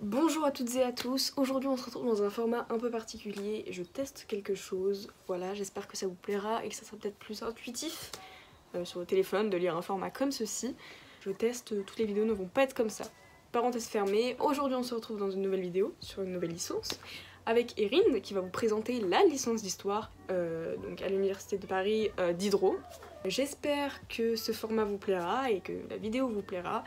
Bonjour à toutes et à tous, aujourd'hui on se retrouve dans un format un peu particulier, je teste quelque chose, voilà j'espère que ça vous plaira et que ça sera peut-être plus intuitif euh, sur le téléphone de lire un format comme ceci. Je teste, euh, toutes les vidéos ne vont pas être comme ça. Parenthèse fermée, aujourd'hui on se retrouve dans une nouvelle vidéo sur une nouvelle licence avec Erin qui va vous présenter la licence d'histoire euh, à l'université de Paris Diderot. J'espère que ce format vous plaira et que la vidéo vous plaira.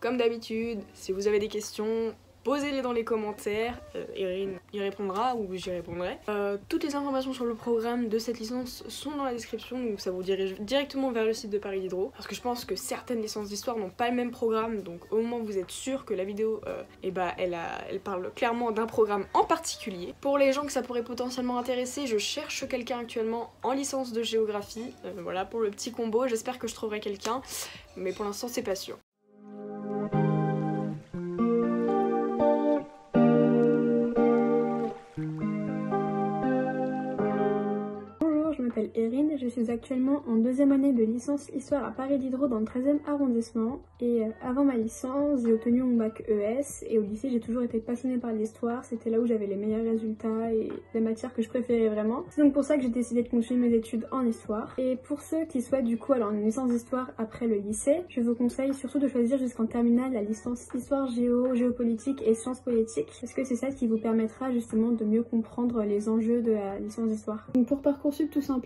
Comme d'habitude, si vous avez des questions, posez-les dans les commentaires, euh, Erin y répondra ou j'y répondrai. Euh, toutes les informations sur le programme de cette licence sont dans la description, donc ça vous dirige directement vers le site de Paris Diderot. Parce que je pense que certaines licences d'histoire n'ont pas le même programme, donc au moins vous êtes sûr que la vidéo, euh, eh ben, elle, parle clairement d'un programme en particulier. Pour les gens que ça pourrait potentiellement intéresser, je cherche quelqu'un actuellement en licence de géographie. Voilà pour le petit combo, j'espère que je trouverai quelqu'un, mais pour l'instant c'est pas sûr. M'appelle Erin, je suis actuellement en deuxième année de licence histoire à Paris Diderot dans le 13e arrondissement. Et euh, avant ma licence j'ai obtenu mon bac ES et au lycée j'ai toujours été passionnée par l'histoire, c'était là où j'avais les meilleurs résultats et les matières que je préférais vraiment. C'est donc pour ça que j'ai décidé de continuer mes études en histoire. Et pour ceux qui souhaitent du coup alors une licence d'histoire après le lycée, je vous conseille surtout de choisir jusqu'en terminale la licence histoire géo, géopolitique et sciences politiques. Parce que c'est ça qui vous permettra justement de mieux comprendre les enjeux de la licence d'histoire. Pour Parcoursup tout simplement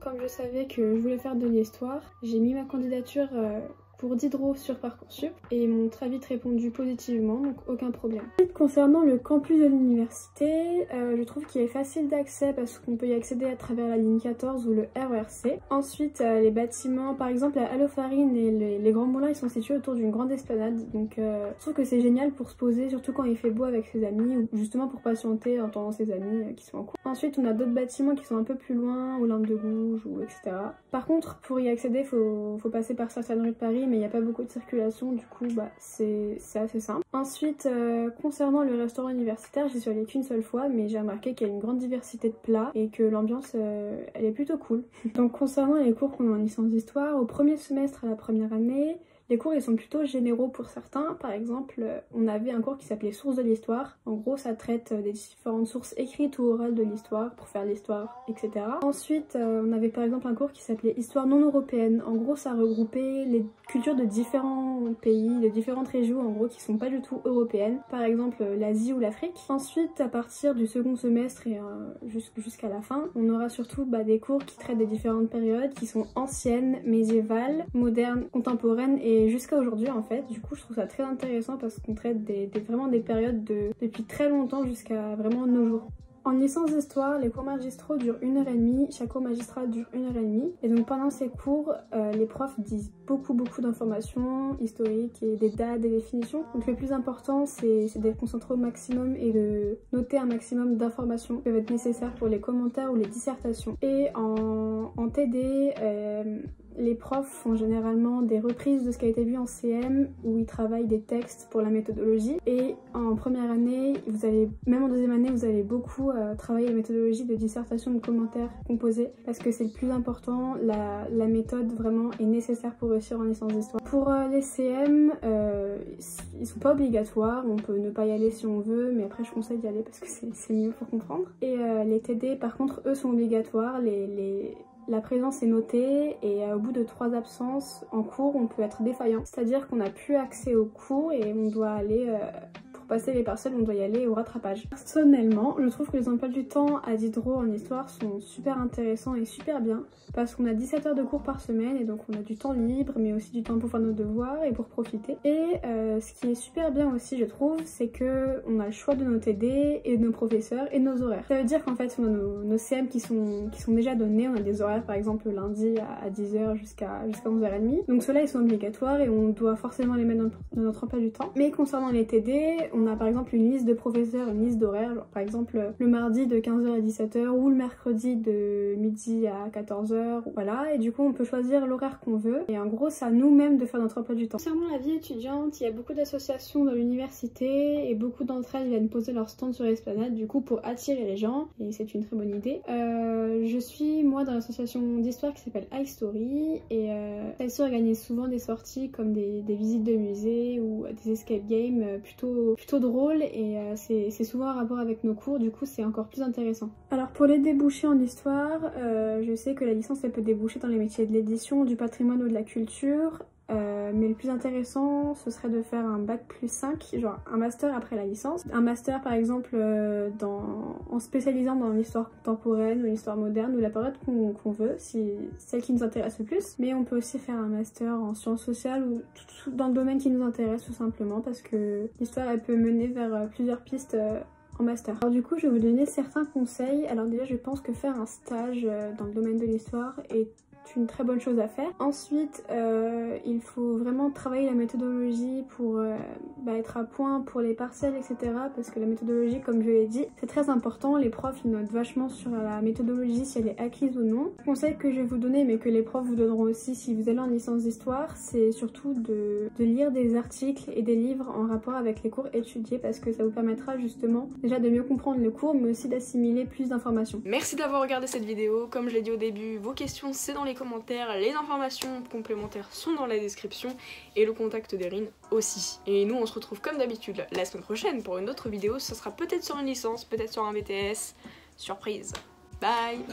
comme je savais que je voulais faire de l'histoire, j'ai mis ma candidature euh, pour Diderot sur Parcoursup et m'ont très vite répondu positivement, donc aucun problème. Concernant le campus de l'université, euh, je trouve qu'il est facile d'accès parce qu'on peut y accéder à travers la ligne 14 ou le RERC. Ensuite, euh, les bâtiments, par exemple la Halofarine et les, Grands Moulins, ils sont situés autour d'une grande esplanade, donc euh, je trouve que c'est génial pour se poser, surtout quand il fait beau avec ses amis ou justement pour patienter en attendant ses amis qui sont en cours. Ensuite, on a d'autres bâtiments qui sont un peu plus loin, aux lampes de gouges ou etc. Par contre, pour y accéder, il faut, faut passer par certaines rues de Paris mais il n'y a pas beaucoup de circulation, du coup bah, c'est assez simple. Ensuite, euh, concernant le restaurant universitaire, j'y suis allée qu'une seule fois, mais j'ai remarqué qu'il y a une grande diversité de plats et que l'ambiance, euh, elle est plutôt cool. Donc concernant les cours qu'on a en licence d'histoire, au premier semestre à la première année, les cours ils sont plutôt généraux pour certains. Par exemple, on avait un cours qui s'appelait Sources de l'histoire. En gros, ça traite des différentes sources écrites ou orales de l'histoire pour faire l'histoire, etc. Ensuite, euh, on avait par exemple un cours qui s'appelait Histoire non européenne. En gros, ça regroupait les cultures de différents pays, de différentes régions en gros qui sont pas du tout européennes. Par exemple, l'Asie ou l'Afrique. Ensuite, à partir du second semestre et euh, jusqu'à la fin, on aura surtout bah, des cours qui traitent des différentes périodes qui sont anciennes, médiévales, modernes, contemporaines et jusqu'à aujourd'hui en fait. Du coup je trouve ça très intéressant parce qu'on traite des, vraiment des périodes de, depuis très longtemps jusqu'à vraiment nos jours. En licence d'histoire, les cours magistraux durent une heure et demie, chaque cours magistral dure une heure et demie. Et donc pendant ces cours, euh, les profs disent beaucoup beaucoup d'informations historiques et des dates, des définitions. Donc le plus important c'est d'être concentré au maximum et de noter un maximum d'informations qui peuvent être nécessaires pour les commentaires ou les dissertations. Et en, en TD, euh, les profs font généralement des reprises de ce qui a été vu en CM où ils travaillent des textes pour la méthodologie et en première année, vous allez, même en deuxième année, vous allez beaucoup euh, travailler la méthodologie de dissertation de commentaires composés parce que c'est le plus important, la, méthode vraiment est nécessaire pour réussir en licence d'histoire. Pour euh, les CM, euh, ils sont pas obligatoires, on peut ne pas y aller si on veut, mais après je conseille d'y aller parce que c'est mieux pour comprendre. Et les TD par contre, eux sont obligatoires, la présence est notée et au bout de trois absences en cours, on peut être défaillant. C'est-à-dire qu'on n'a plus accès aux cours et on doit aller euh, passer les parcelles, on doit y aller au rattrapage. Personnellement, je trouve que les emplois du temps à Diderot en histoire sont super intéressants et super bien parce qu'on a 17 heures de cours par semaine et donc on a du temps libre mais aussi du temps pour faire nos devoirs et pour profiter. Et euh, ce qui est super bien aussi je trouve c'est que on a le choix de nos TD et de nos professeurs et nos horaires. Ça veut dire qu'en fait on a nos, CM qui sont, déjà donnés, on a des horaires par exemple lundi à, 10h jusqu'à jusqu'à 11h30. Donc ceux-là ils sont obligatoires et on doit forcément les mettre dans, notre emploi du temps. Mais concernant les TD, a par exemple une liste de professeurs, une liste d'horaires, par exemple le mardi de 15h à 17h ou le mercredi de midi à 14h, voilà, et du coup on peut choisir l'horaire qu'on veut et en gros c'est à nous-mêmes de faire notre emploi du temps. Concernant la vie étudiante, il y a beaucoup d'associations dans l'université et beaucoup d'entre elles viennent poser leur stand sur l'esplanade du coup pour attirer les gens et c'est une très bonne idée. Euh, je suis moi dans l'association d'histoire qui s'appelle iStory et euh, iStory organise souvent des sorties comme des, visites de musées ou des escape games euh, plutôt plutôt drôle et euh, c'est souvent en rapport avec nos cours, du coup c'est encore plus intéressant. Alors pour les débouchés en histoire, euh, je sais que la licence elle peut déboucher dans les métiers de l'édition, du patrimoine ou de la culture, euh, mais le plus intéressant, ce serait de faire un bac plus 5, genre un master après la licence. Un master par exemple euh, dans, en spécialisant dans l'histoire contemporaine ou l'histoire moderne ou la période qu'on veut, si celle qui nous intéresse le plus. Mais on peut aussi faire un master en sciences sociales ou dans le domaine qui nous intéresse tout simplement parce que l'histoire elle peut mener vers euh, plusieurs pistes en master. Alors du coup je vais vous donner certains conseils. Alors déjà je pense que faire un stage dans le domaine de l'histoire est une très bonne chose à faire. Ensuite, euh, il faut vraiment travailler la méthodologie pour euh, bah, être à point pour les partiels, etc. Parce que la méthodologie, comme je l'ai dit, c'est très important. Les profs, ils notent vachement sur la méthodologie, si elle est acquise ou non. Conseil que je vais vous donner, mais que les profs vous donneront aussi si vous allez en licence d'histoire, c'est surtout de, de lire des articles et des livres en rapport avec les cours étudiés parce que ça vous permettra justement déjà de mieux comprendre le cours, mais aussi d'assimiler plus d'informations. Merci d'avoir regardé cette vidéo. Comme je l'ai dit au début, vos questions, c'est dans les les informations complémentaires sont dans la description et le contact d'Erin aussi. Et nous on se retrouve comme d'habitude la semaine prochaine pour une autre vidéo, ça sera peut-être sur une licence, peut-être sur un BTS, surprise. Bye